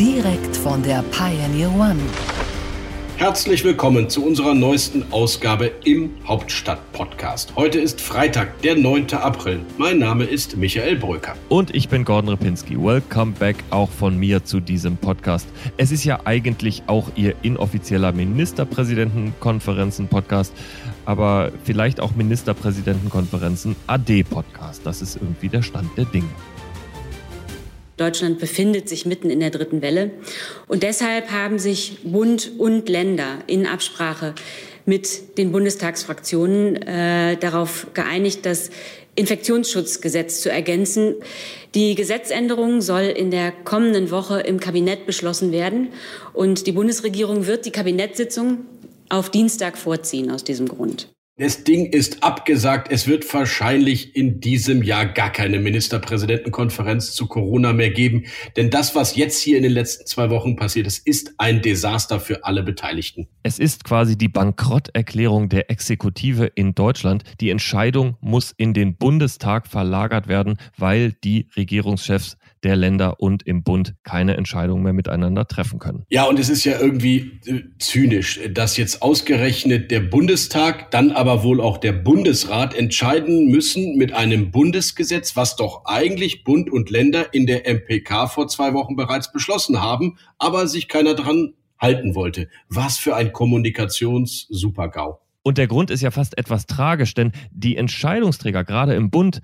Direkt von der Pioneer One. Herzlich willkommen zu unserer neuesten Ausgabe im Hauptstadt-Podcast. Heute ist Freitag, der 9. April. Mein Name ist Michael Bröker. Und ich bin Gordon Ripinski. Welcome back auch von mir zu diesem Podcast. Es ist ja eigentlich auch Ihr inoffizieller Ministerpräsidentenkonferenzen-Podcast, aber vielleicht auch Ministerpräsidentenkonferenzen-AD-Podcast. Das ist irgendwie der Stand der Dinge. Deutschland befindet sich mitten in der dritten Welle. Und deshalb haben sich Bund und Länder in Absprache mit den Bundestagsfraktionen äh, darauf geeinigt, das Infektionsschutzgesetz zu ergänzen. Die Gesetzänderung soll in der kommenden Woche im Kabinett beschlossen werden. Und die Bundesregierung wird die Kabinettssitzung auf Dienstag vorziehen aus diesem Grund. Das Ding ist abgesagt. Es wird wahrscheinlich in diesem Jahr gar keine Ministerpräsidentenkonferenz zu Corona mehr geben. Denn das, was jetzt hier in den letzten zwei Wochen passiert ist, ist ein Desaster für alle Beteiligten. Es ist quasi die Bankrotterklärung der Exekutive in Deutschland. Die Entscheidung muss in den Bundestag verlagert werden, weil die Regierungschefs der Länder und im Bund keine Entscheidungen mehr miteinander treffen können. Ja, und es ist ja irgendwie äh, zynisch, dass jetzt ausgerechnet der Bundestag, dann aber wohl auch der Bundesrat entscheiden müssen mit einem Bundesgesetz, was doch eigentlich Bund und Länder in der MPK vor zwei Wochen bereits beschlossen haben, aber sich keiner dran halten wollte. Was für ein Kommunikations-Supergau. Und der Grund ist ja fast etwas tragisch, denn die Entscheidungsträger, gerade im Bund,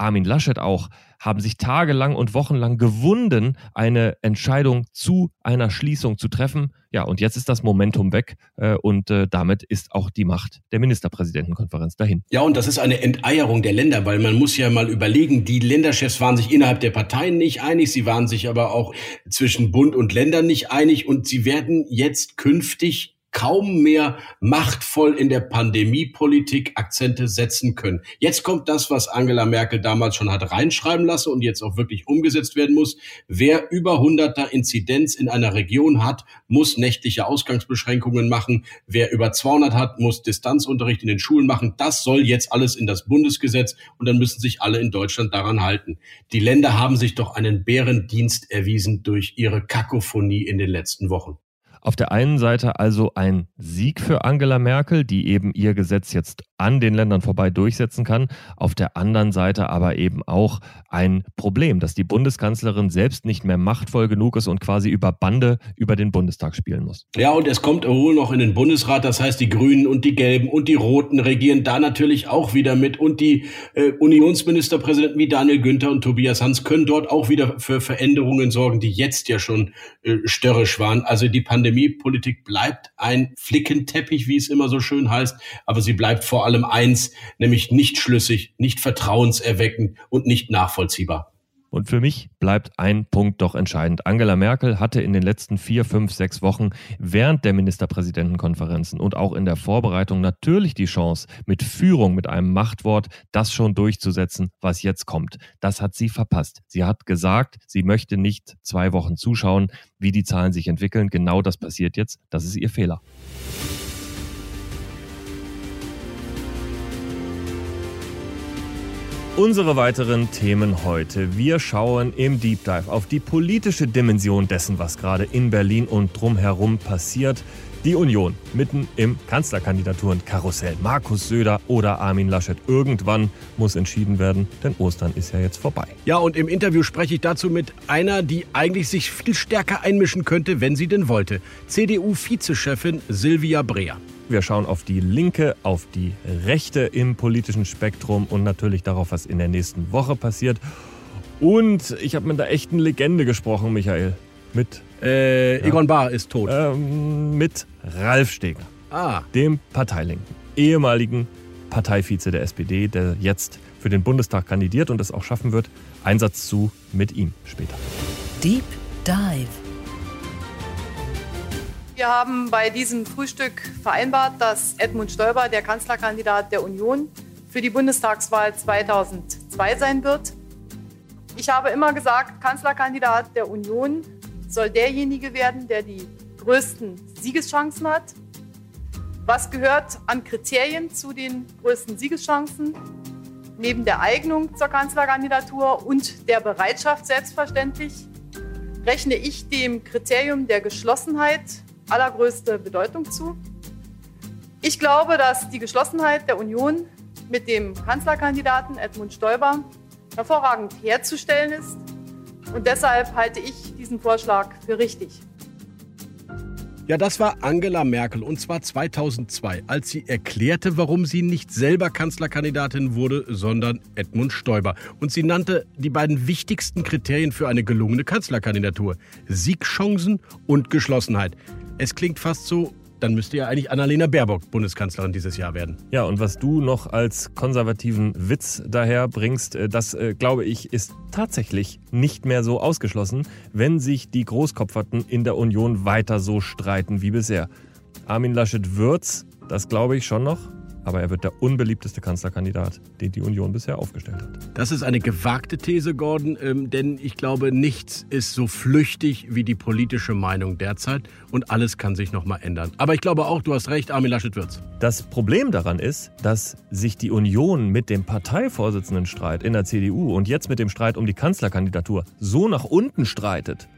Armin Laschet auch, haben sich tagelang und wochenlang gewunden, eine Entscheidung zu einer Schließung zu treffen. Ja, und jetzt ist das Momentum weg äh, und äh, damit ist auch die Macht der Ministerpräsidentenkonferenz dahin. Ja, und das ist eine Enteierung der Länder, weil man muss ja mal überlegen, die Länderchefs waren sich innerhalb der Parteien nicht einig, sie waren sich aber auch zwischen Bund und Ländern nicht einig und sie werden jetzt künftig kaum mehr machtvoll in der Pandemiepolitik Akzente setzen können. Jetzt kommt das, was Angela Merkel damals schon hat reinschreiben lassen und jetzt auch wirklich umgesetzt werden muss. Wer über 100er Inzidenz in einer Region hat, muss nächtliche Ausgangsbeschränkungen machen. Wer über 200 hat, muss Distanzunterricht in den Schulen machen. Das soll jetzt alles in das Bundesgesetz und dann müssen sich alle in Deutschland daran halten. Die Länder haben sich doch einen Bärendienst erwiesen durch ihre Kakophonie in den letzten Wochen. Auf der einen Seite also ein Sieg für Angela Merkel, die eben ihr Gesetz jetzt an den Ländern vorbei durchsetzen kann. Auf der anderen Seite aber eben auch ein Problem, dass die Bundeskanzlerin selbst nicht mehr machtvoll genug ist und quasi über Bande über den Bundestag spielen muss. Ja, und es kommt wohl noch in den Bundesrat. Das heißt, die Grünen und die Gelben und die Roten regieren da natürlich auch wieder mit. Und die äh, Unionsministerpräsidenten wie Daniel Günther und Tobias Hans können dort auch wieder für Veränderungen sorgen, die jetzt ja schon äh, störrisch waren. Also die Pandemiepolitik bleibt ein Flickenteppich, wie es immer so schön heißt, aber sie bleibt vor allem eins, nämlich nicht schlüssig, nicht vertrauenserweckend und nicht nachvollziehbar. Und für mich bleibt ein Punkt doch entscheidend. Angela Merkel hatte in den letzten vier, fünf, sechs Wochen während der Ministerpräsidentenkonferenzen und auch in der Vorbereitung natürlich die Chance, mit Führung, mit einem Machtwort, das schon durchzusetzen, was jetzt kommt. Das hat sie verpasst. Sie hat gesagt, sie möchte nicht zwei Wochen zuschauen, wie die Zahlen sich entwickeln. Genau das passiert jetzt. Das ist ihr Fehler. Unsere weiteren Themen heute. Wir schauen im Deep Dive auf die politische Dimension dessen, was gerade in Berlin und drumherum passiert. Die Union mitten im Kanzlerkandidaturenkarussell. Markus Söder oder Armin Laschet. Irgendwann muss entschieden werden, denn Ostern ist ja jetzt vorbei. Ja, und im Interview spreche ich dazu mit einer, die eigentlich sich viel stärker einmischen könnte, wenn sie denn wollte. CDU-Vizechefin Silvia Breer. Wir schauen auf die Linke, auf die Rechte im politischen Spektrum und natürlich darauf, was in der nächsten Woche passiert. Und ich habe mit einer echten Legende gesprochen, Michael. Mit äh, Egon ja, Bahr ist tot. Ähm, mit Ralf Steger. Ah. Dem Parteilinken. Ehemaligen Parteivize der SPD, der jetzt für den Bundestag kandidiert und es auch schaffen wird. Einsatz zu mit ihm später. Deep Dive. Wir haben bei diesem Frühstück vereinbart, dass Edmund Stoiber der Kanzlerkandidat der Union für die Bundestagswahl 2002 sein wird. Ich habe immer gesagt, Kanzlerkandidat der Union soll derjenige werden, der die größten Siegeschancen hat. Was gehört an Kriterien zu den größten Siegeschancen? Neben der Eignung zur Kanzlerkandidatur und der Bereitschaft selbstverständlich rechne ich dem Kriterium der Geschlossenheit allergrößte Bedeutung zu. Ich glaube, dass die Geschlossenheit der Union mit dem Kanzlerkandidaten Edmund Stoiber hervorragend herzustellen ist. Und deshalb halte ich diesen Vorschlag für richtig. Ja, das war Angela Merkel und zwar 2002, als sie erklärte, warum sie nicht selber Kanzlerkandidatin wurde, sondern Edmund Stoiber. Und sie nannte die beiden wichtigsten Kriterien für eine gelungene Kanzlerkandidatur: Siegchancen und Geschlossenheit. Es klingt fast so, dann müsste ja eigentlich Annalena Baerbock Bundeskanzlerin dieses Jahr werden. Ja, und was du noch als konservativen Witz daher bringst, äh, das äh, glaube ich, ist tatsächlich nicht mehr so ausgeschlossen, wenn sich die Großkopferten in der Union weiter so streiten wie bisher. Armin Laschet wird's, das glaube ich schon noch aber er wird der unbeliebteste Kanzlerkandidat, den die Union bisher aufgestellt hat. Das ist eine gewagte These, Gordon, ähm, denn ich glaube, nichts ist so flüchtig wie die politische Meinung derzeit und alles kann sich noch mal ändern. Aber ich glaube auch, du hast recht, Armin Laschet wird's. Das Problem daran ist, dass sich die Union mit dem Parteivorsitzendenstreit in der CDU und jetzt mit dem Streit um die Kanzlerkandidatur so nach unten streitet,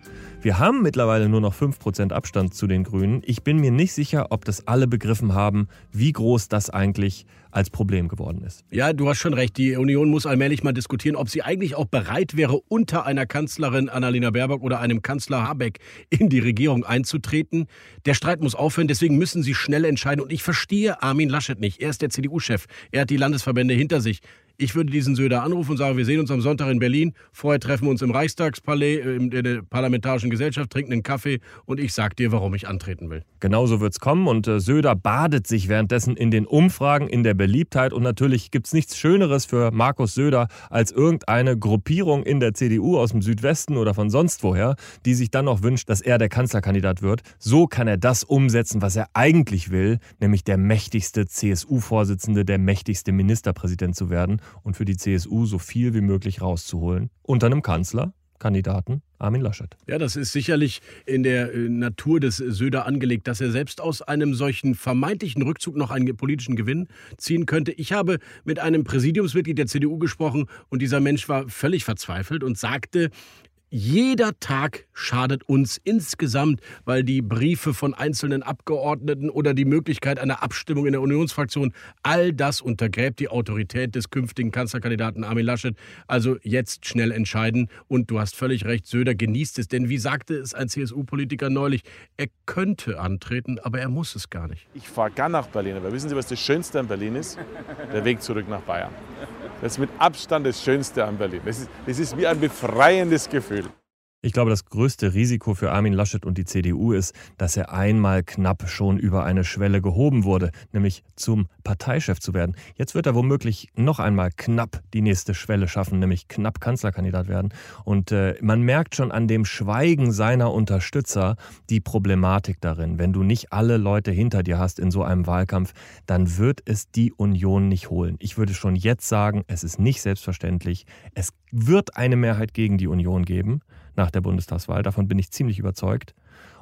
wir haben mittlerweile nur noch 5% Abstand zu den Grünen. Ich bin mir nicht sicher, ob das alle begriffen haben, wie groß das eigentlich als Problem geworden ist. Ja, du hast schon recht. Die Union muss allmählich mal diskutieren, ob sie eigentlich auch bereit wäre, unter einer Kanzlerin Annalena Baerbock oder einem Kanzler Habeck in die Regierung einzutreten. Der Streit muss aufhören, deswegen müssen sie schnell entscheiden. Und ich verstehe Armin Laschet nicht. Er ist der CDU-Chef. Er hat die Landesverbände hinter sich. Ich würde diesen Söder anrufen und sagen, wir sehen uns am Sonntag in Berlin. Vorher treffen wir uns im Reichstagspalais, äh, in der Parlamentarischen Gesellschaft, trinken einen Kaffee und ich sag dir, warum ich antreten will. Genauso wird es kommen und äh, Söder badet sich währenddessen in den Umfragen, in der Beliebtheit und natürlich gibt es nichts Schöneres für Markus Söder als irgendeine Gruppierung in der CDU aus dem Südwesten oder von sonst woher, die sich dann noch wünscht, dass er der Kanzlerkandidat wird. So kann er das umsetzen, was er eigentlich will, nämlich der mächtigste CSU-Vorsitzende, der mächtigste Ministerpräsident zu werden und für die CSU so viel wie möglich rauszuholen. Unter einem Kanzler, Kandidaten Armin Laschet. Ja, das ist sicherlich in der äh, Natur des Söder angelegt, dass er selbst aus einem solchen vermeintlichen Rückzug noch einen politischen Gewinn ziehen könnte. Ich habe mit einem Präsidiumsmitglied der CDU gesprochen und dieser Mensch war völlig verzweifelt und sagte, jeder Tag schadet uns insgesamt, weil die Briefe von einzelnen Abgeordneten oder die Möglichkeit einer Abstimmung in der Unionsfraktion, all das untergräbt die Autorität des künftigen Kanzlerkandidaten Armin Laschet. Also jetzt schnell entscheiden. Und du hast völlig recht, Söder genießt es. Denn wie sagte es ein CSU-Politiker neulich, er könnte antreten, aber er muss es gar nicht. Ich fahre gar nach Berlin. Aber wissen Sie, was das Schönste an Berlin ist? Der Weg zurück nach Bayern. Das ist mit Abstand das Schönste an Berlin. Das ist, das ist wie ein befreiendes Gefühl. Ich glaube, das größte Risiko für Armin Laschet und die CDU ist, dass er einmal knapp schon über eine Schwelle gehoben wurde, nämlich zum Parteichef zu werden. Jetzt wird er womöglich noch einmal knapp die nächste Schwelle schaffen, nämlich knapp Kanzlerkandidat werden. Und äh, man merkt schon an dem Schweigen seiner Unterstützer die Problematik darin. Wenn du nicht alle Leute hinter dir hast in so einem Wahlkampf, dann wird es die Union nicht holen. Ich würde schon jetzt sagen, es ist nicht selbstverständlich. Es wird eine Mehrheit gegen die Union geben nach der Bundestagswahl. Davon bin ich ziemlich überzeugt.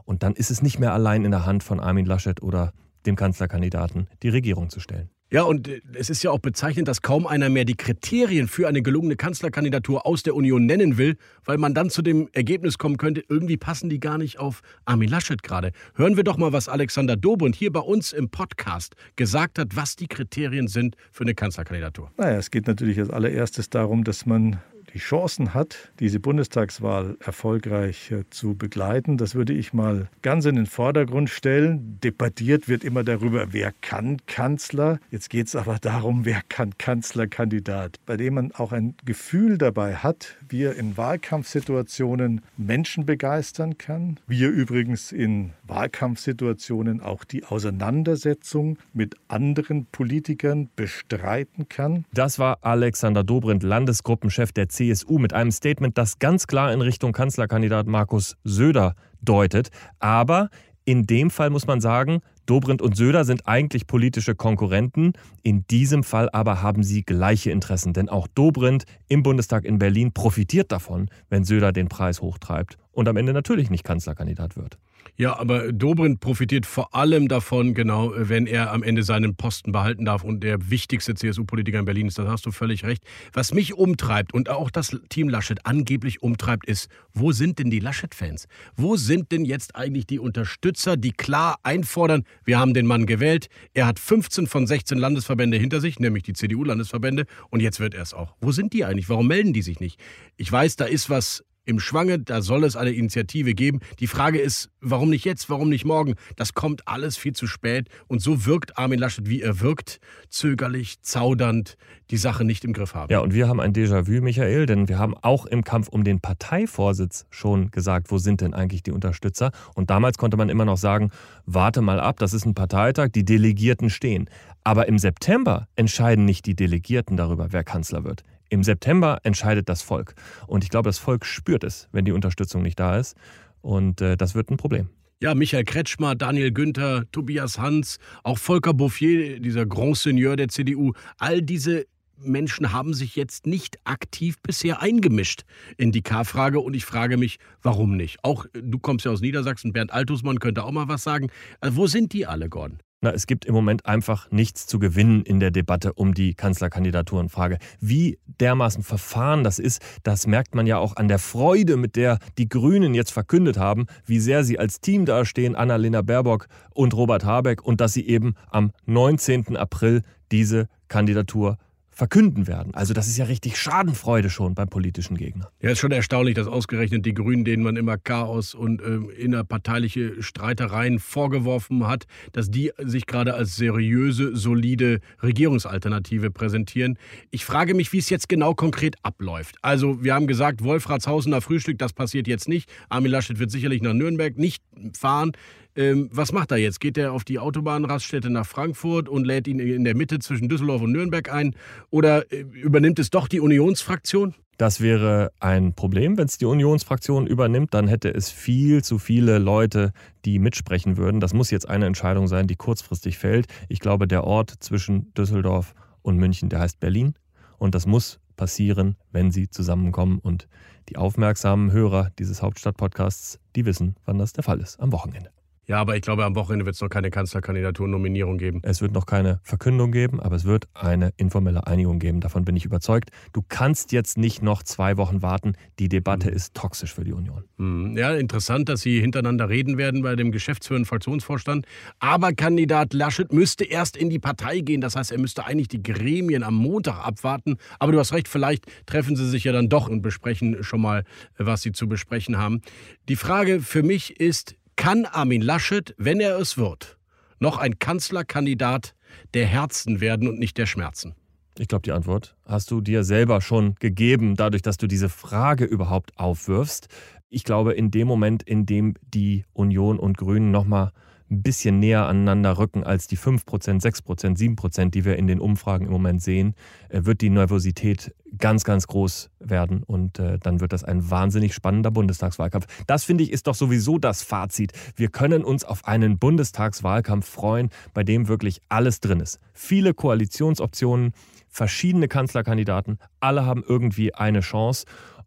Und dann ist es nicht mehr allein in der Hand von Armin Laschet oder dem Kanzlerkandidaten, die Regierung zu stellen. Ja, und äh, es ist ja auch bezeichnend, dass kaum einer mehr die Kriterien für eine gelungene Kanzlerkandidatur aus der Union nennen will, weil man dann zu dem Ergebnis kommen könnte, irgendwie passen die gar nicht auf Armin Laschet gerade. Hören wir doch mal, was Alexander Dobrindt hier bei uns im Podcast gesagt hat, was die Kriterien sind für eine Kanzlerkandidatur. Naja, es geht natürlich als allererstes darum, dass man die Chancen hat, diese Bundestagswahl erfolgreich äh, zu begleiten. Das würde ich mal ganz in den Vordergrund stellen. Debattiert wird immer darüber, wer kann Kanzler. Jetzt geht es aber darum, wer kann Kanzlerkandidat, bei dem man auch ein Gefühl dabei hat, wie er in Wahlkampfsituationen Menschen begeistern kann, wie er übrigens in Wahlkampfsituationen auch die Auseinandersetzung mit anderen Politikern bestreiten kann. Das war Alexander Dobrindt, Landesgruppenchef der CSU, mit einem Statement, das ganz klar in Richtung Kanzlerkandidat Markus Söder deutet. Aber In dem Fall muss man sagen, Dobrindt und Söder sind eigentlich politische Konkurrenten. In diesem Fall aber haben sie gleiche Interessen, denn auch Dobrindt im Bundestag in Berlin profitiert davon, wenn Söder den Preis hochtreibt und am Ende natürlich nicht Kanzlerkandidat wird. Ja, aber Dobrindt profitiert vor allem davon, genau, wenn er am Ende seinen Posten behalten darf und der wichtigste CSU-Politiker in Berlin ist. Das hast du völlig recht. Was mich umtreibt und auch das Team Laschet angeblich umtreibt, ist, wo sind denn die Laschet-Fans? Wo sind denn jetzt eigentlich die Unterstützer, die klar einfordern, wir haben den Mann gewählt, er hat 15 von 16 Landesverbände hinter sich, nämlich die CDU-Landesverbände, und jetzt wird er es auch. Wo sind die eigentlich? Warum melden die sich nicht? Ich weiß, da ist was im Schwange, da soll es eine Initiative geben. Die Frage ist, warum nicht jetzt, warum nicht morgen? Das kommt alles viel zu spät und so wirkt Armin Laschet, wie er wirkt, zögerlich, zaudernd, die Sache nicht im Griff haben. Ja, und wir haben ein Déjà-vu, Michael, denn wir haben auch im Kampf um den Parteivorsitz schon gesagt, wo sind denn eigentlich die Unterstützer? Und damals konnte man immer noch sagen, warte mal ab, das ist ein Parteitag, die Delegierten stehen. Aber im September entscheiden nicht die Delegierten darüber, wer Kanzler wird. Im September entscheidet das Volk. Und ich glaube, das Volk spürt es, wenn die Unterstützung nicht da ist. Und äh, das wird ein Problem. Ja, Michael Kretschmer, Daniel Günther, Tobias Hans, auch Volker Bouffier, dieser Grand Seigneur der CDU, all diese Menschen haben sich jetzt nicht aktiv bisher eingemischt in die K-Frage und ich frage mich, warum nicht? Auch du kommst ja aus Niedersachsen, Bernd Altusmann könnte auch mal was sagen. Also wo sind die alle, Gordon? Na, es gibt im Moment einfach nichts zu gewinnen in der Debatte um die Kanzlerkandidaturenfrage. Wie dermaßen verfahren das ist, das merkt man ja auch an der Freude, mit der die Grünen jetzt verkündet haben, wie sehr sie als Team dastehen, Annalena Baerbock und Robert Habeck, und dass sie eben am 19. April diese Kandidatur verkünden werden. Also das ist ja richtig Schadenfreude schon beim politischen Gegner. Ja, ist schon erstaunlich, dass ausgerechnet die Grünen, denen man immer Chaos und äh, innerparteiliche Streitereien vorgeworfen hat, dass die sich gerade als seriöse, solide Regierungsalternative präsentieren. Ich frage mich, wie es jetzt genau konkret abläuft. Also wir haben gesagt, Wolfratshausener Frühstück, das passiert jetzt nicht. Armin Laschet wird sicherlich nach Nürnberg nicht fahren. Ähm, was macht er jetzt? Geht er auf die Autobahnraststätte nach Frankfurt und lädt ihn in der Mitte zwischen Düsseldorf und Nürnberg ein? Oder äh, übernimmt es doch die Unionsfraktion? Das wäre ein Problem, wenn es die Unionsfraktion übernimmt. Dann hätte es viel zu viele Leute, die mitsprechen würden. Das muss jetzt eine Entscheidung sein, die kurzfristig fällt. Ich glaube, der Ort zwischen Düsseldorf und München, der heißt Berlin. Und das muss passieren, wenn sie zusammenkommen. Und die aufmerksamen Hörer dieses Hauptstadt-Podcasts, die wissen, wann das der Fall ist, am Wochenende. Ja, aber ich glaube, am Wochenende wird es noch keine Kanzlerkandidatur-Nominierung geben. Es wird noch keine Verkündung geben, aber es wird eine informelle Einigung geben. Davon bin ich überzeugt. Du kannst jetzt nicht noch zwei Wochen warten. Die Debatte mhm. ist toxisch für die Union. Mhm. Ja, interessant, dass sie hintereinander reden werden bei dem geschäftsführenden Fraktionsvorstand. Aber Kandidat Laschet müsste erst in die Partei gehen. Das heißt, er müsste eigentlich die Gremien am Montag abwarten. Aber du hast recht, vielleicht treffen sie sich ja dann doch und besprechen schon mal, was sie zu besprechen haben. Die Frage für mich ist, kann Armin Laschet, wenn er es wird, noch ein Kanzlerkandidat der Herzen werden und nicht der Schmerzen? Ich glaube, die Antwort hast du dir selber schon gegeben, dadurch, dass du diese Frage überhaupt aufwirfst. Ich glaube, in dem Moment, in dem die Union und Grünen nochmal ein bisschen näher aneinander rücken als die 5%, 6%, 7%, die wir in den Umfragen im Moment sehen, äh, wird die Nervosität ganz, ganz groß werden. Und äh, dann wird das ein wahnsinnig spannender Bundestagswahlkampf. Das finde ich ist doch sowieso das Fazit. Wir können uns auf einen Bundestagswahlkampf freuen, bei dem wirklich alles drin ist. Viele Koalitionsoptionen, verschiedene Kanzlerkandidaten, alle haben irgendwie eine Chance.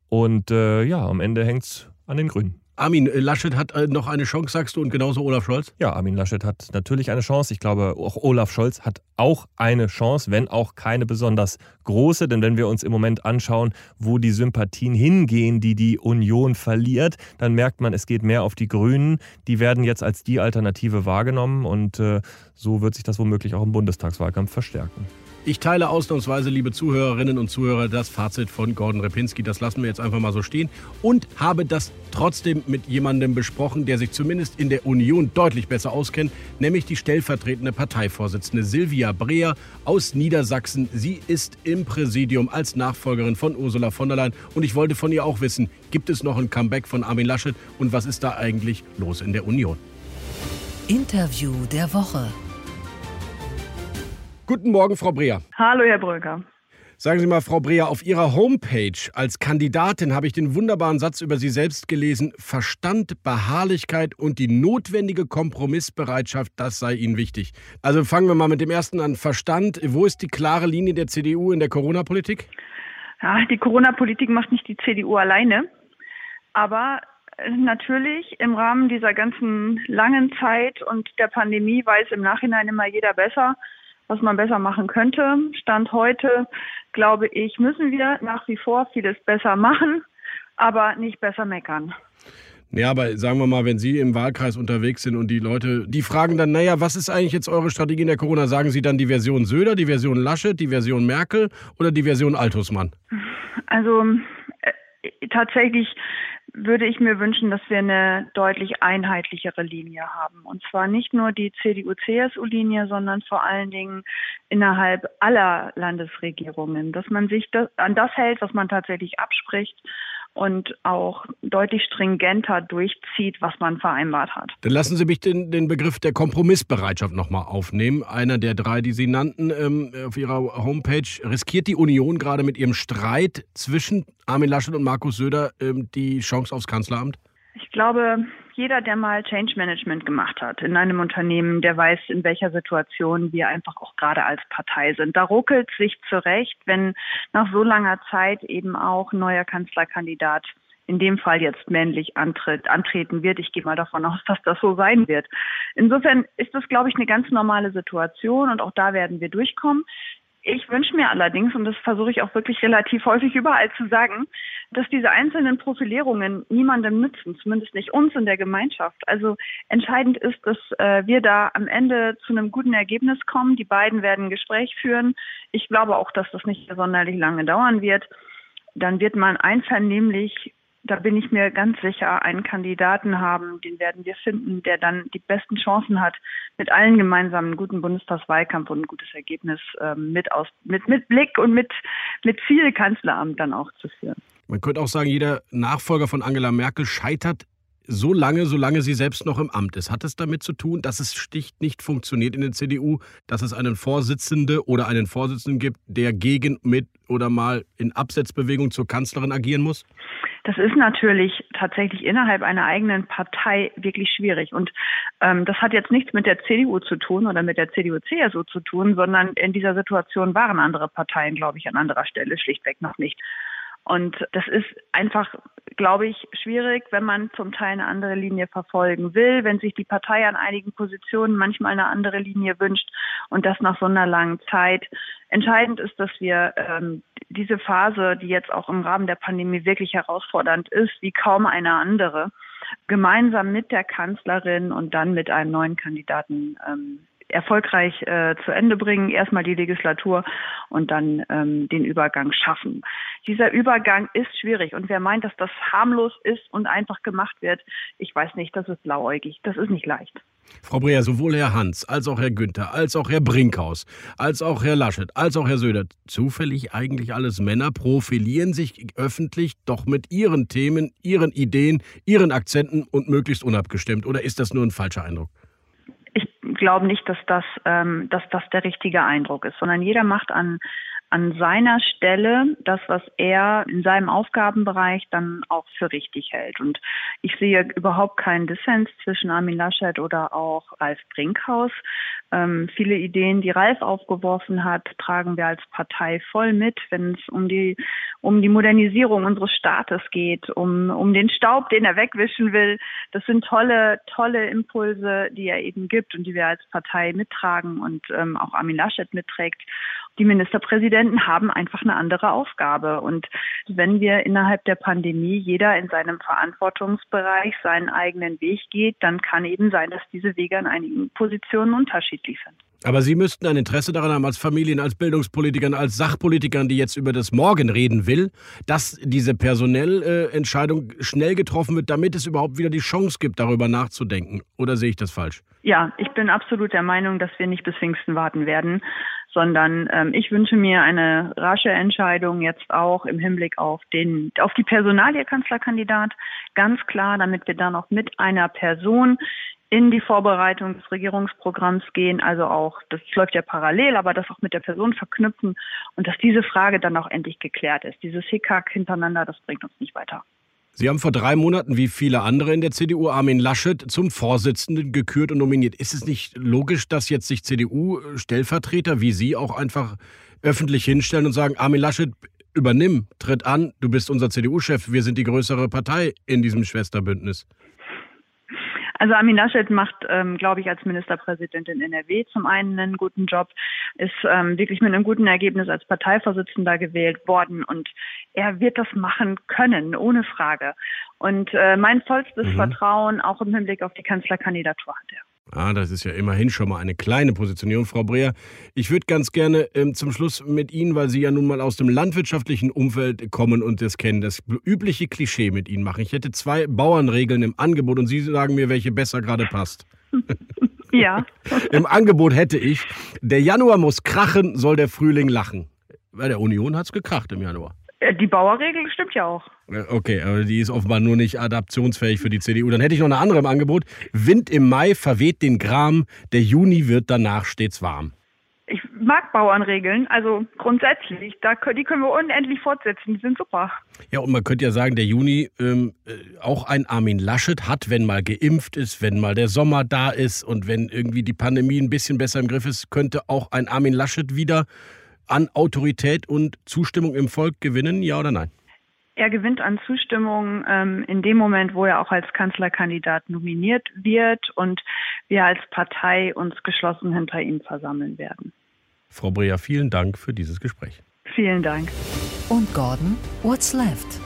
Und äh, ja, am Ende hängt es an den Grünen. Armin Laschet hat äh, noch eine Chance, sagst du, und genauso Olaf Scholz? Ja, Armin Laschet hat natürlich eine Chance. Ich glaube, auch Olaf Scholz hat auch eine Chance, wenn auch keine besonders große. Denn wenn wir uns im Moment anschauen, wo die Sympathien hingehen, die die Union verliert, dann merkt man, es geht mehr auf die Grünen. Die werden jetzt als die Alternative wahrgenommen und äh, so wird sich das womöglich auch im Bundestagswahlkampf verstärken. Ich teile ausnahmsweise, liebe Zuhörerinnen und Zuhörer, das Fazit von Gordon Repinski. Das lassen wir jetzt einfach mal so stehen. Und habe das trotzdem mit jemandem besprochen, der sich zumindest in der Union deutlich besser auskennt, nämlich die stellvertretende Parteivorsitzende Silvia Breer aus Niedersachsen. Sie ist im Präsidium als Nachfolgerin von Ursula von der Leyen. Und ich wollte von ihr auch wissen, gibt es noch ein Comeback von Armin Laschet und was ist da eigentlich los in der Union? Interview der Woche. Guten Morgen, Frau Breer. Hallo, Herr Bröker. Sagen Sie mal, Frau Breer, auf Ihrer Homepage als Kandidatin habe ich den wunderbaren Satz über Sie selbst gelesen. Verstand, Beharrlichkeit und die notwendige Kompromissbereitschaft, das sei Ihnen wichtig. Also fangen wir mal mit dem ersten an. Verstand, wo ist die klare Linie der CDU in der Corona-Politik? Ja, die Corona-Politik macht nicht die CDU alleine. Aber äh, natürlich im Rahmen dieser ganzen langen Zeit und der Pandemie weiß im Nachhinein immer jeder besser, was man besser machen könnte. Stand heute, glaube ich, müssen wir nach wie vor vieles besser machen, aber nicht besser meckern. Ja, aber sagen wir mal, wenn Sie im Wahlkreis unterwegs sind und die Leute, die fragen dann, naja, was ist eigentlich jetzt eure Strategie in der Corona? Sagen Sie dann die Version Söder, die Version Laschet, die Version Merkel oder die Version Altusmann? Also äh, tatsächlich würde ich mir wünschen, dass wir eine deutlich einheitlichere Linie haben. Und zwar nicht nur die CDU-CSU-Linie, sondern vor allen Dingen innerhalb aller Landesregierungen, dass man sich das, an das hält, was man tatsächlich abspricht und auch deutlich stringenter durchzieht, was man vereinbart hat. Dann lassen Sie mich den, den Begriff der Kompromissbereitschaft nochmal aufnehmen. Einer der drei, die Sie nannten ähm, auf Ihrer Homepage. Riskiert die Union gerade mit ihrem Streit zwischen Armin Laschet und Markus Söder ähm, die Chance aufs Kanzleramt? Ich glaube, jeder, der mal Change Management gemacht hat in einem Unternehmen, der weiß, in welcher Situation wir einfach auch gerade als Partei sind. Da ruckelt sich zurecht, wenn nach so langer Zeit eben auch neuer Kanzlerkandidat in dem Fall jetzt männlich antritt, antreten wird. Ich gehe mal davon aus, dass das so sein wird. Insofern ist das, glaube ich, eine ganz normale Situation und auch da werden wir durchkommen. Ich wünsche mir allerdings, und das versuche ich auch wirklich relativ häufig überall zu sagen, dass diese einzelnen Profilierungen niemandem nützen, zumindest nicht uns in der Gemeinschaft. Also entscheidend ist, dass äh, wir da am Ende zu einem guten Ergebnis kommen. Die beiden werden ein Gespräch führen. Ich glaube auch, dass das nicht sonderlich lange dauern wird. Dann wird man einvernehmlich da bin ich mir ganz sicher, einen Kandidaten haben, den werden wir finden, der dann die besten Chancen hat, mit allen gemeinsam einen guten Bundestagswahlkampf und ein gutes Ergebnis ähm, mit, aus, mit, mit Blick und mit, mit viel Kanzleramt dann auch zu führen. Man könnte auch sagen, jeder Nachfolger von Angela Merkel scheitert so lange, solange sie selbst noch im Amt ist. Hat es damit zu tun, dass es sticht nicht funktioniert in der CDU, dass es einen Vorsitzenden oder einen Vorsitzenden gibt, der gegen, mit oder mal in Absetzbewegung zur Kanzlerin agieren muss? Das ist natürlich tatsächlich innerhalb einer eigenen Partei wirklich schwierig. Und ähm, das hat jetzt nichts mit der CDU zu tun oder mit der CDU-CSU zu tun, sondern in dieser Situation waren andere Parteien, glaube ich, an anderer Stelle schlichtweg noch nicht. Und das ist einfach, glaube ich, schwierig, wenn man zum Teil eine andere Linie verfolgen will, wenn sich die Partei an einigen Positionen manchmal eine andere Linie wünscht und das nach so einer langen Zeit. Entscheidend ist, dass wir ähm, diese Phase, die jetzt auch im Rahmen der Pandemie wirklich herausfordernd ist, wie kaum eine andere, gemeinsam mit der Kanzlerin und dann mit einem neuen Kandidaten ähm, erfolgreich äh, zu Ende bringen, erstmal die Legislatur und dann ähm, den Übergang schaffen. Dieser Übergang ist schwierig und wer meint, dass das harmlos ist und einfach gemacht wird, ich weiß nicht, das ist blauäugig, das ist nicht leicht. Frau Breer, sowohl Herr Hans als auch Herr Günther, als auch Herr Brinkhaus, als auch Herr Laschet, als auch Herr Söder, zufällig eigentlich alles Männer, profilieren sich öffentlich doch mit ihren Themen, ihren Ideen, ihren Akzenten und möglichst unabgestimmt. Oder ist das nur ein falscher Eindruck? Ich glaube nicht, dass das, ähm, dass das der richtige Eindruck ist, sondern jeder macht an an seiner Stelle das, was er in seinem Aufgabenbereich dann auch für richtig hält. Und ich sehe überhaupt keinen Dissens zwischen Armin Laschet oder auch Ralf Brinkhaus. Ähm, viele Ideen, die Ralf aufgeworfen hat, tragen wir als Partei voll mit, wenn es um die, um die Modernisierung unseres Staates geht, um, um den Staub, den er wegwischen will. Das sind tolle, tolle Impulse, die er eben gibt und die wir als Partei mittragen und ähm, auch Armin Laschet mitträgt die Ministerpräsidenten haben einfach eine andere Aufgabe. Und wenn wir innerhalb der Pandemie jeder in seinem Verantwortungsbereich seinen eigenen Weg geht, dann kann eben sein, dass diese Wege an einigen Positionen unterschiedlich sind. Aber Sie müssten ein Interesse daran haben, als Familien, als Bildungspolitikern, als Sachpolitikern, die jetzt über das Morgen reden will, dass diese Personellentscheidung schnell getroffen wird, damit es überhaupt wieder die Chance gibt, darüber nachzudenken. Oder sehe ich das falsch? Ja, ich bin absolut der Meinung, dass wir nicht bis Pfingsten warten werden, sondern ähm, ich wünsche mir eine rasche Entscheidung jetzt auch im Hinblick auf den auf die Personalie Kanzlerkandidat ganz klar, damit wir dann auch mit einer Person in die Vorbereitung des Regierungsprogramms gehen, also auch, das läuft ja parallel, aber das auch mit der Person verknüpfen und dass diese Frage dann auch endlich geklärt ist. Dieses Hickhack hintereinander, das bringt uns nicht weiter. Sie haben vor drei Monaten, wie viele andere in der CDU, Armin Laschet zum Vorsitzenden gekürt und nominiert. Ist es nicht logisch, dass jetzt sich CDU-Stellvertreter wie Sie auch einfach öffentlich hinstellen und sagen, Armin Laschet, übernimm, tritt an, du bist unser CDU-Chef, wir sind die größere Partei in diesem Schwesterbündnis? Also Armin Laschet macht, ähm, glaube ich, als Ministerpräsident in NRW zum einen einen guten Job, ist ähm, wirklich mit einem guten Ergebnis als Parteivorsitzender gewählt worden und er wird das machen können, ohne Frage. Und äh, mein vollstes mhm. Vertrauen auch im Hinblick auf die Kanzlerkandidatur hat er. Ah, das ist ja immerhin schon mal eine kleine Positionierung, Frau Breer. Ich würde ganz gerne ähm, zum Schluss mit Ihnen, weil Sie ja nun mal aus dem landwirtschaftlichen Umfeld kommen und das kennen, das übliche Klischee mit Ihnen machen. Ich hätte zwei Bauernregeln im Angebot und Sie sagen mir, welche besser gerade passt. Ja. Im Angebot hätte ich, der Januar muss krachen, soll der Frühling lachen. Bei der Union hat es gekracht im Januar. Äh, die Bauerregel stimmt ja auch. Okay, aber die ist offenbar nur nicht adaptionsfähig für die CDU. Dann hätte ich noch eine andere im Angebot. Wind im Mai verweht den Gram, der Juni wird danach stets warm. Ich mag Bauernregeln, also grundsätzlich. Da, die können wir unendlich fortsetzen, die sind super. Ja, und man könnte ja sagen, der Juni ähm, äh, auch ein Armin Laschet hat, wenn mal geimpft ist, wenn mal der Sommer da ist und wenn irgendwie die Pandemie ein bisschen besser im Griff ist, könnte auch ein Armin Laschet wieder an Autorität und Zustimmung im Volk gewinnen, ja oder nein? Er gewinnt an Zustimmung ähm, in dem Moment, wo er auch als Kanzlerkandidat nominiert wird und wir als Partei uns geschlossen hinter ihm versammeln werden. Frau Breer, vielen Dank für dieses Gespräch. Vielen Dank. Und Gordon, what's left?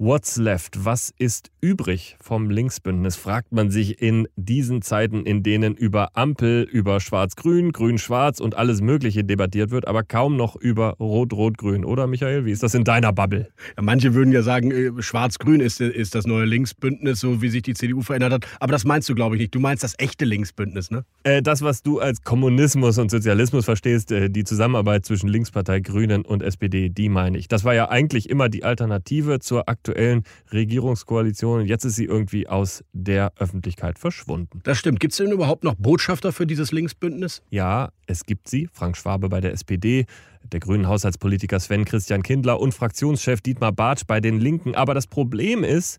What's left? Was ist übrig vom Linksbündnis? Fragt man sich in diesen Zeiten, in denen über Ampel, über Schwarz-Grün, Grün-Schwarz und alles Mögliche debattiert wird, aber kaum noch über Rot-Rot-Grün, oder Michael? Wie ist das in deiner Bubble? Ja, manche würden ja sagen, äh, Schwarz-Grün ist, ist das neue Linksbündnis, so wie sich die CDU verändert hat. Aber das meinst du, glaube ich, nicht. Du meinst das echte Linksbündnis, ne? Äh, das, was du als Kommunismus und Sozialismus verstehst, äh, die Zusammenarbeit zwischen Linkspartei, Grünen und SPD, die meine ich. Das war ja eigentlich immer die Alternative zur aktuellen aktuellen Regierungskoalition. Jetzt ist sie irgendwie aus der Öffentlichkeit verschwunden. Das stimmt. Gibt es denn überhaupt noch Botschafter für dieses Linksbündnis? Ja, es gibt sie. Frank Schwabe bei der SPD, der grünen Haushaltspolitiker Sven Christian Kindler und Fraktionschef Dietmar Bartsch bei den Linken. Aber das Problem ist,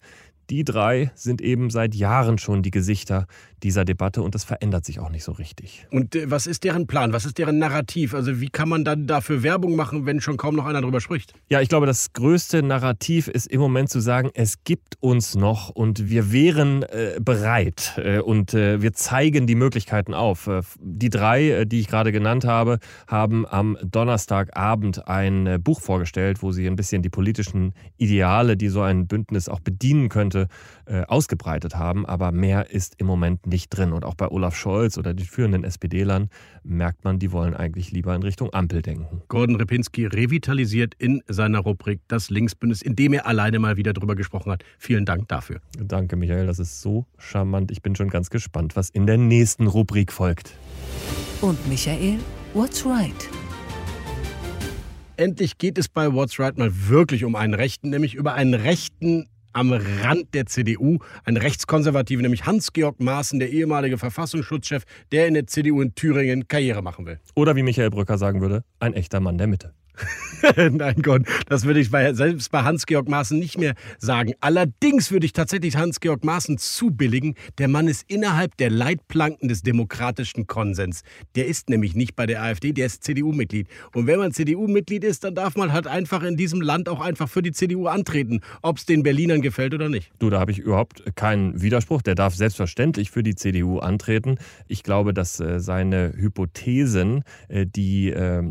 die drei sind eben seit Jahren schon die Gesichter dieser Debatte und das verändert sich auch nicht so richtig. Und äh, was ist deren Plan? Was ist deren Narrativ? Also wie kann man dann dafür Werbung machen, wenn schon kaum noch einer darüber spricht? Ja, ich glaube, das größte Narrativ ist im Moment zu sagen, es gibt uns noch und wir wären äh, bereit äh, und äh, wir zeigen die Möglichkeiten auf. Äh, die drei, äh, die ich gerade genannt habe, haben am Donnerstagabend ein Buch vorgestellt, wo sie ein bisschen die politischen Ideale, die so ein Bündnis auch bedienen könnte, ausgebreitet haben. Aber mehr ist im Moment nicht drin. Und auch bei Olaf Scholz oder den führenden SPD-Lern merkt man, die wollen eigentlich lieber in Richtung Ampel denken. Gordon Repinski revitalisiert in seiner Rubrik das Linksbündnis, in dem er alleine mal wieder drüber gesprochen hat. Vielen Dank dafür. Danke, Michael. Das ist so charmant. Ich bin schon ganz gespannt, was in der nächsten Rubrik folgt. Und Michael, what's right? Endlich geht es bei What's Right mal wirklich um einen Rechten, nämlich über einen rechten am Rand der CDU, ein Rechtskonservativer, nämlich Hans-Georg Maaßen, der ehemalige Verfassungsschutzchef, der in der CDU in Thüringen Karriere machen will. Oder wie Michael Brücker sagen würde, ein echter Mann der Mitte. Nein Gott, das würde ich bei, selbst bei Hans-Georg Maaßen nicht mehr sagen. Allerdings würde ich tatsächlich Hans-Georg Maaßen zubilligen. Der Mann ist innerhalb der Leitplanken des demokratischen Konsens. Der ist nämlich nicht bei der AfD, der ist CDU-Mitglied. Und wenn man CDU-Mitglied ist, dann darf man halt einfach in diesem Land auch einfach für die CDU antreten, ob es den Berlinern gefällt oder nicht. Du, da habe ich überhaupt keinen Widerspruch. Der darf selbstverständlich für die CDU antreten. Ich glaube, dass äh, seine Hypothesen, äh, die äh,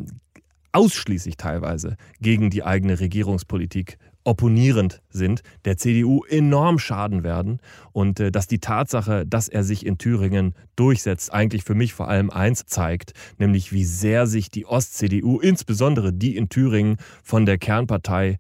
ausschließlich teilweise gegen die eigene Regierungspolitik opponierend sind, der CDU enorm schaden werden und äh, dass die Tatsache, dass er sich in Thüringen durchsetzt, eigentlich für mich vor allem eins zeigt, nämlich wie sehr sich die Ost-CDU, insbesondere die in Thüringen, von der Kernpartei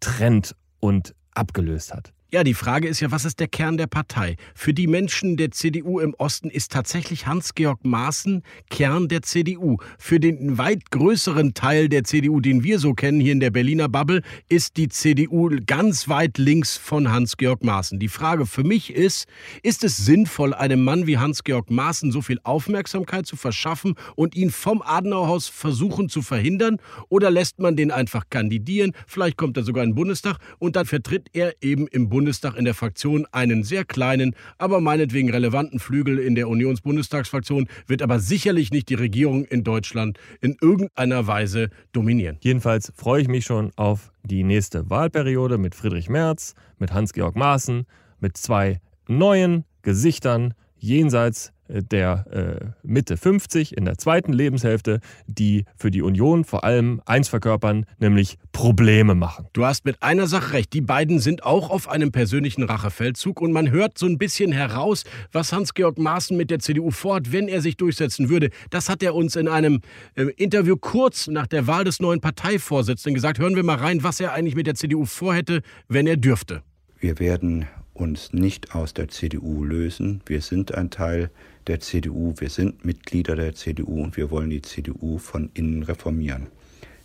trennt und abgelöst hat. Ja, die Frage ist ja, was ist der Kern der Partei? Für die Menschen der CDU im Osten ist tatsächlich Hans-Georg Maaßen Kern der CDU. Für den weit größeren Teil der CDU, den wir so kennen hier in der Berliner Bubble, ist die CDU ganz weit links von Hans-Georg Maaßen. Die Frage für mich ist, ist es sinnvoll, einem Mann wie Hans-Georg Maaßen so viel Aufmerksamkeit zu verschaffen und ihn vom Adenauerhaus versuchen zu verhindern? Oder lässt man den einfach kandidieren? Vielleicht kommt er sogar in den Bundestag und dann vertritt er eben im Bundestag Bundestag in der Fraktion einen sehr kleinen, aber meinetwegen relevanten Flügel in der Unionsbundestagsfraktion, wird aber sicherlich nicht die Regierung in Deutschland in irgendeiner Weise dominieren. Jedenfalls freue ich mich schon auf die nächste Wahlperiode mit Friedrich Merz, mit Hans-Georg Maaßen, mit zwei neuen Gesichtern jenseits der äh, Mitte 50 in der zweiten Lebenshälfte, die für die Union vor allem eins verkörpern, nämlich Probleme machen. Du hast mit einer Sache recht. Die beiden sind auch auf einem persönlichen Rachefeldzug und man hört so ein bisschen heraus, was Hans-Georg Maaßen mit der CDU vorhat, wenn er sich durchsetzen würde. Das hat er uns in einem äh, Interview kurz nach der Wahl des neuen Parteivorsitzenden gesagt. Hören wir mal rein, was er eigentlich mit der CDU vorhätte, wenn er dürfte. Wir werden uns nicht aus der CDU lösen. Wir sind ein Teil der CDU, wir sind Mitglieder der CDU und wir wollen die CDU von innen reformieren.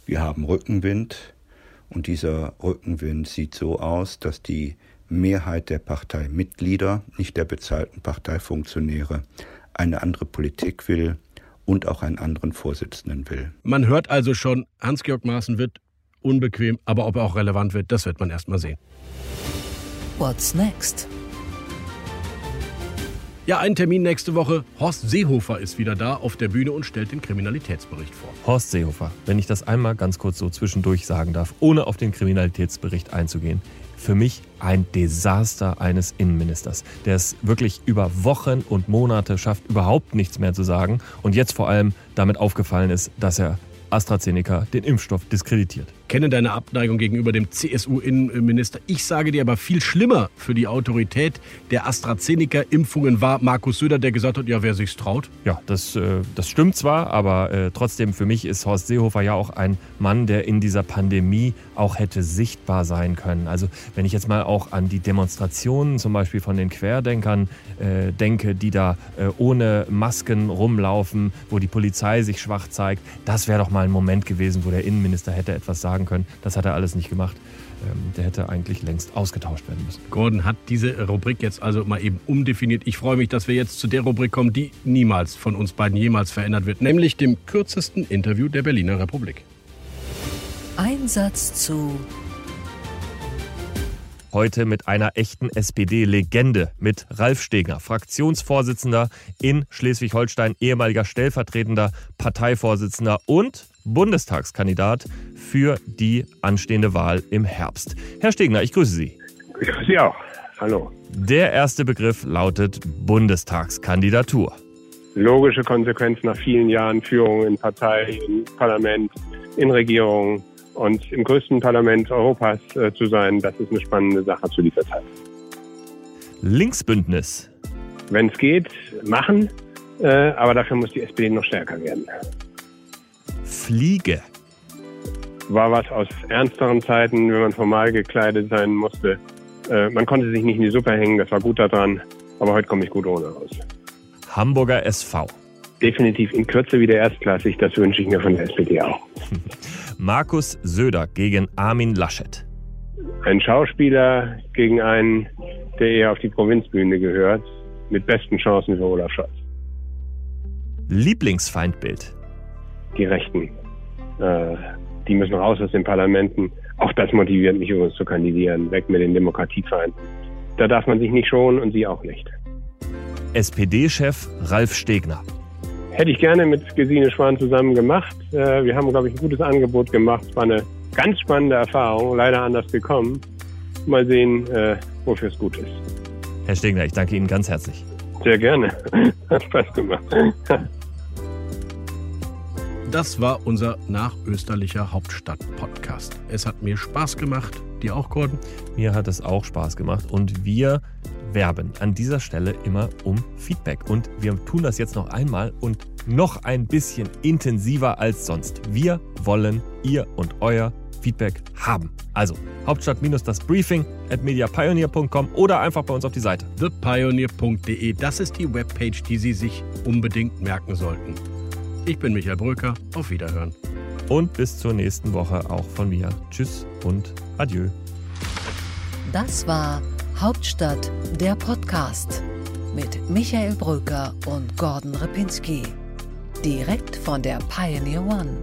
Wir haben Rückenwind und dieser Rückenwind sieht so aus, dass die Mehrheit der Parteimitglieder, nicht der bezahlten Parteifunktionäre, eine andere Politik will und auch einen anderen Vorsitzenden will. Man hört also schon, Hans-Georg Maaßen wird unbequem, aber ob er auch relevant wird, das wird man erst mal sehen. What's next? Ja, ein Termin nächste Woche. Horst Seehofer ist wieder da auf der Bühne und stellt den Kriminalitätsbericht vor. Horst Seehofer, wenn ich das einmal ganz kurz so zwischendurch sagen darf, ohne auf den Kriminalitätsbericht einzugehen. Für mich ein Desaster eines Innenministers, der es wirklich über Wochen und Monate schafft, überhaupt nichts mehr zu sagen und jetzt vor allem damit aufgefallen ist, dass er AstraZeneca den Impfstoff diskreditiert kenne deine Abneigung gegenüber dem CSU-Innenminister. Ich sage dir aber viel schlimmer für die Autorität der AstraZeneca-Impfungen war Markus Söder, der gesagt hat, ja, wer sich's traut. Ja, das, äh, das stimmt zwar, aber äh, trotzdem für mich ist Horst Seehofer ja auch ein Mann, der in dieser Pandemie auch hätte sichtbar sein können. Also wenn ich jetzt mal auch an die Demonstrationen zum Beispiel von den Querdenkern äh, denke, die da äh, ohne Masken rumlaufen, wo die Polizei sich schwach zeigt, das wäre doch mal ein Moment gewesen, wo der Innenminister hätte etwas sagen können. Das hat er alles nicht gemacht. Ähm, der hätte eigentlich längst ausgetauscht werden müssen. Gordon hat diese Rubrik jetzt also mal eben umdefiniert. Ich freue mich, dass wir jetzt zu der Rubrik kommen, die niemals von uns beiden jemals verändert wird, nämlich dem kürzesten Interview der Berliner Republik. Einsatz zu heute mit einer echten SPD-Legende, mit Ralf Stegner, Fraktionsvorsitzender in Schleswig-Holstein, ehemaliger stellvertretender Parteivorsitzender und Bundestagskandidat für die anstehende Wahl im Herbst. Herr Stegner, ich grüße Sie. Ich grüße Sie auch. Hallo. Der erste Begriff lautet Bundestagskandidatur. Logische Konsequenz nach vielen Jahren Führung in Partei, in Parlament, in Regierung und im größten Parlament Europas äh, zu sein, das ist eine spannende Sache zu dieser Zeit. Linksbündnis. Wenn es geht, machen, äh, aber dafür muss die SPD noch stärker werden. Fliege. War was aus ernsteren Zeiten, wenn man formal gekleidet sein musste. Äh, man konnte sich nicht in die Suppe hängen, das war gut daran, aber heute komme ich gut ohne raus. Hamburger SV. Definitiv in Kürze wieder erstklassig, das wünsche ich mir von der SPD auch. Markus Söder gegen Armin Laschet. Ein Schauspieler gegen einen, der eher auf die Provinzbühne gehört, mit besten Chancen für Olaf Scholz. Lieblingsfeindbild die Rechten. Äh, die müssen raus aus den Parlamenten. Auch das motiviert mich übrigens zu kandidieren. Weg mit den Demokratiefeinden. Da darf man sich nicht schonen und sie auch nicht. SPD-Chef Ralf Stegner. Hätte ich gerne mit Gesine Schwan zusammen gemacht. Äh, wir haben, glaube ich, ein gutes Angebot gemacht. Es war eine ganz spannende Erfahrung, leider anders gekommen. Mal sehen, äh, wofür es gut ist. Herr Stegner, ich danke Ihnen ganz herzlich. Sehr gerne. Hat Spaß gemacht. Das war unser nachösterlicher Hauptstadt-Podcast. Es hat mir Spaß gemacht. Dir auch, Gordon? Mir hat es auch Spaß gemacht. Und wir werben an dieser Stelle immer um Feedback. Und wir tun das jetzt noch einmal und noch ein bisschen intensiver als sonst. Wir wollen ihr und euer Feedback haben. Also Hauptstadt minus das Briefing at mediapioneer.com oder einfach bei uns auf die Seite. thepioneer.de, das ist die Webpage, die Sie sich unbedingt merken sollten. Ich bin Michael Bröker, auf Wiederhören. Und bis zur nächsten Woche auch von mir. Tschüss und adieu. Das war Hauptstadt der Podcast mit Michael Bröker und Gordon Ripinski. Direkt von der Pioneer One.